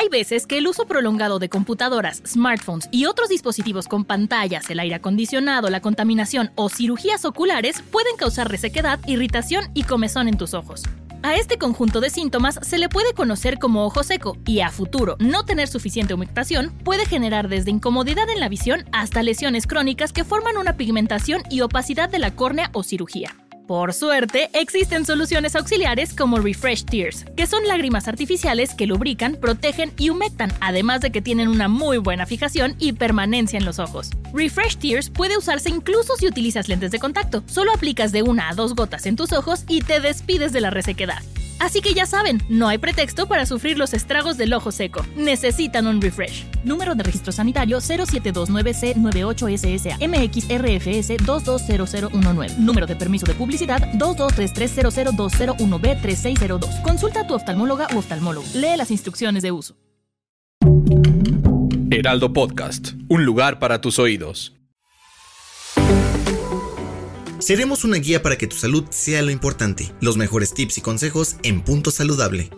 Hay veces que el uso prolongado de computadoras, smartphones y otros dispositivos con pantallas, el aire acondicionado, la contaminación o cirugías oculares pueden causar resequedad, irritación y comezón en tus ojos. A este conjunto de síntomas se le puede conocer como ojo seco y a futuro no tener suficiente humectación puede generar desde incomodidad en la visión hasta lesiones crónicas que forman una pigmentación y opacidad de la córnea o cirugía. Por suerte, existen soluciones auxiliares como Refresh Tears, que son lágrimas artificiales que lubrican, protegen y humectan, además de que tienen una muy buena fijación y permanencia en los ojos. Refresh Tears puede usarse incluso si utilizas lentes de contacto. Solo aplicas de una a dos gotas en tus ojos y te despides de la resequedad. Así que ya saben, no hay pretexto para sufrir los estragos del ojo seco. Necesitan un refresh. Número de registro sanitario 0729C98SSA MXRFS 220019. Número de permiso de publicidad 223300201B3602. Consulta a tu oftalmóloga u oftalmólogo. Lee las instrucciones de uso. Heraldo Podcast, un lugar para tus oídos. Seremos una guía para que tu salud sea lo importante. Los mejores tips y consejos en Punto Saludable.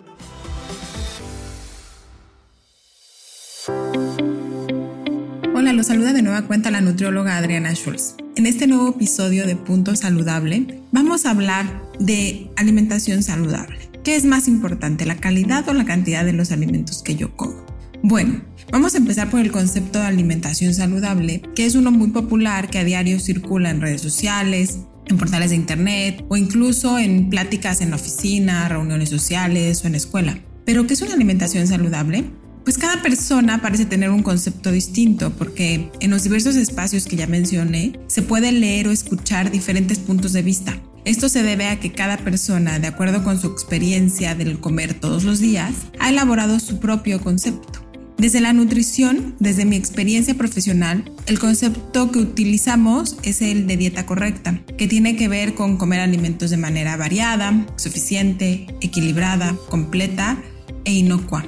Hola, los saluda de nueva cuenta la nutrióloga Adriana Schulz. En este nuevo episodio de Punto Saludable vamos a hablar de alimentación saludable. ¿Qué es más importante, la calidad o la cantidad de los alimentos que yo como? Bueno, vamos a empezar por el concepto de alimentación saludable, que es uno muy popular que a diario circula en redes sociales, en portales de internet o incluso en pláticas en la oficina, reuniones sociales o en escuela. ¿Pero qué es una alimentación saludable? Pues cada persona parece tener un concepto distinto porque en los diversos espacios que ya mencioné se puede leer o escuchar diferentes puntos de vista. Esto se debe a que cada persona, de acuerdo con su experiencia del comer todos los días, ha elaborado su propio concepto. Desde la nutrición, desde mi experiencia profesional, el concepto que utilizamos es el de dieta correcta, que tiene que ver con comer alimentos de manera variada, suficiente, equilibrada, completa e inocua.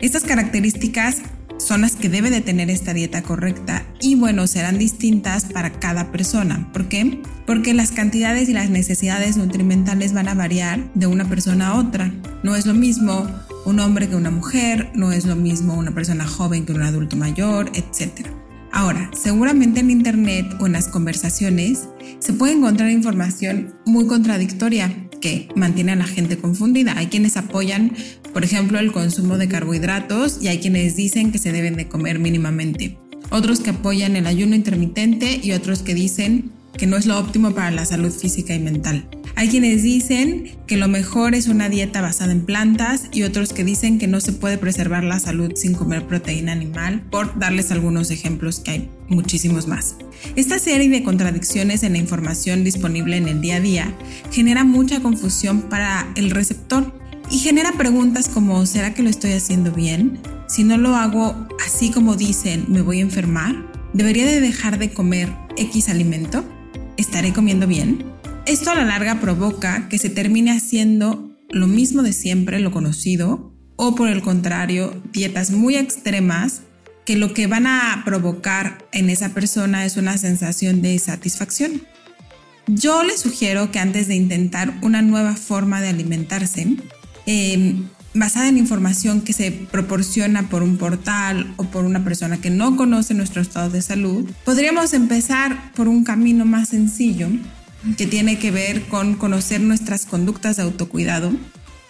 Estas características son las que debe de tener esta dieta correcta y bueno, serán distintas para cada persona. ¿Por qué? Porque las cantidades y las necesidades nutrimentales van a variar de una persona a otra. No es lo mismo un hombre que una mujer, no es lo mismo una persona joven que un adulto mayor, etc. Ahora, seguramente en Internet o en las conversaciones se puede encontrar información muy contradictoria que mantiene a la gente confundida. Hay quienes apoyan, por ejemplo, el consumo de carbohidratos y hay quienes dicen que se deben de comer mínimamente. Otros que apoyan el ayuno intermitente y otros que dicen que no es lo óptimo para la salud física y mental. Hay quienes dicen que lo mejor es una dieta basada en plantas y otros que dicen que no se puede preservar la salud sin comer proteína animal, por darles algunos ejemplos que hay muchísimos más. Esta serie de contradicciones en la información disponible en el día a día genera mucha confusión para el receptor y genera preguntas como ¿será que lo estoy haciendo bien? Si no lo hago así como dicen, ¿me voy a enfermar? ¿Debería de dejar de comer X alimento? ¿Estaré comiendo bien? Esto a la larga provoca que se termine haciendo lo mismo de siempre, lo conocido, o por el contrario, dietas muy extremas que lo que van a provocar en esa persona es una sensación de satisfacción. Yo les sugiero que antes de intentar una nueva forma de alimentarse, em, basada en información que se proporciona por un portal o por una persona que no conoce nuestro estado de salud, podríamos empezar por un camino más sencillo que tiene que ver con conocer nuestras conductas de autocuidado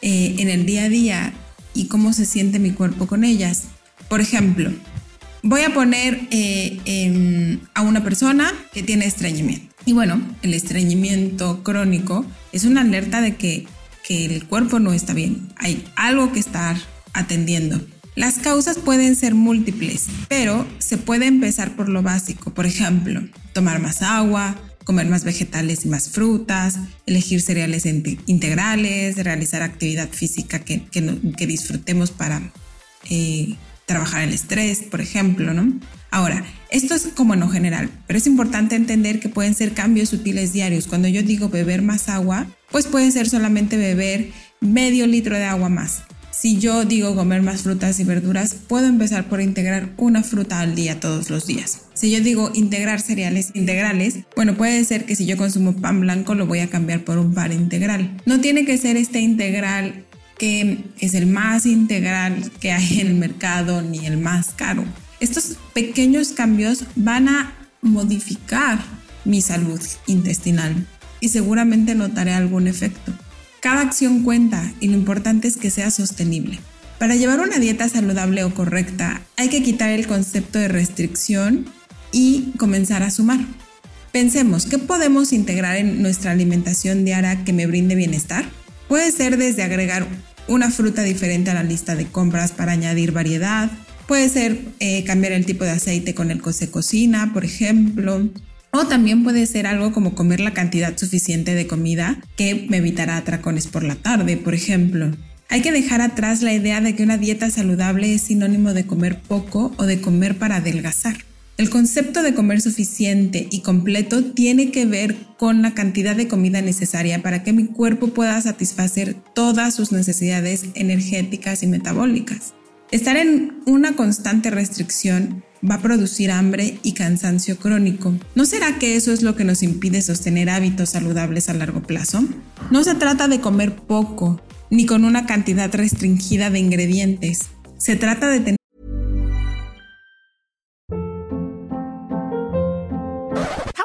eh, en el día a día y cómo se siente mi cuerpo con ellas. Por ejemplo, voy a poner eh, a una persona que tiene estreñimiento. Y bueno, el estreñimiento crónico es una alerta de que, que el cuerpo no está bien. Hay algo que estar atendiendo. Las causas pueden ser múltiples, pero se puede empezar por lo básico. Por ejemplo, tomar más agua, comer más vegetales y más frutas, elegir cereales integrales, realizar actividad física que, disfrutemos para eh, trabajar el estrés, por ejemplo, ¿no? Ahora, esto es como en lo general, pero es importante entender que pueden ser cambios sutiles diarios. Cuando yo digo beber más agua, pues puede ser solamente beber medio litro de agua más. Si yo digo comer más frutas y verduras, puedo empezar por integrar una fruta al día todos los días. Si yo digo integrar cereales integrales, bueno, puede ser que si yo consumo pan blanco lo voy a cambiar por un pan integral. No tiene que ser este integral que es el más integral que hay en el mercado ni el más caro. Estos pequeños cambios van a modificar mi salud intestinal y seguramente notaré algún efecto. Cada acción cuenta y lo importante es que sea sostenible. Para llevar una dieta saludable o correcta hay que quitar el concepto de restricción y comenzar a sumar. Pensemos, ¿qué podemos integrar en nuestra alimentación diaria que me brinde bienestar? Puede ser desde agregar una fruta diferente a la lista de compras para añadir variedad, puede ser eh, cambiar el tipo de aceite con el que se cocina, por ejemplo, o también puede ser algo como comer la cantidad suficiente de comida que me evitará atracones por la tarde, por ejemplo. Hay que dejar atrás la idea de que una dieta saludable es sinónimo de comer poco o de comer para adelgazar. El concepto de comer suficiente y completo tiene que ver con la cantidad de comida necesaria para que mi cuerpo pueda satisfacer todas sus necesidades energéticas y metabólicas. Estar en una constante restricción va a producir hambre y cansancio crónico. ¿No será que eso es lo que nos impide sostener hábitos saludables a largo plazo? No se trata de comer poco, ni con una cantidad restringida de ingredientes. Se trata de tener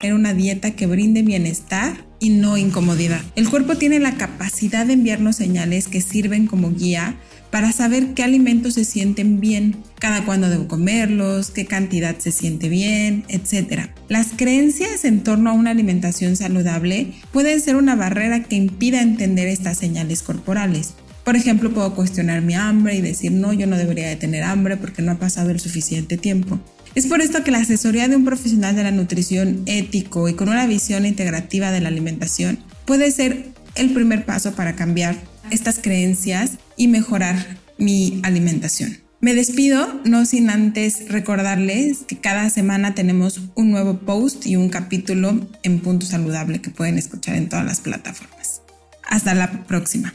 una dieta que brinde bienestar y no incomodidad. El cuerpo tiene la capacidad de enviarnos señales que sirven como guía para saber qué alimentos se sienten bien, cada cuándo debo comerlos, qué cantidad se siente bien, etc. Las creencias en torno a una alimentación saludable pueden ser una barrera que impida entender estas señales corporales. Por ejemplo, puedo cuestionar mi hambre y decir, no, yo no debería de tener hambre porque no ha pasado el suficiente tiempo. Es por esto que la asesoría de un profesional de la nutrición ético y con una visión integrativa de la alimentación puede ser el primer paso para cambiar estas creencias y mejorar mi alimentación. Me despido, no sin antes recordarles que cada semana tenemos un nuevo post y un capítulo en Punto Saludable que pueden escuchar en todas las plataformas. Hasta la próxima.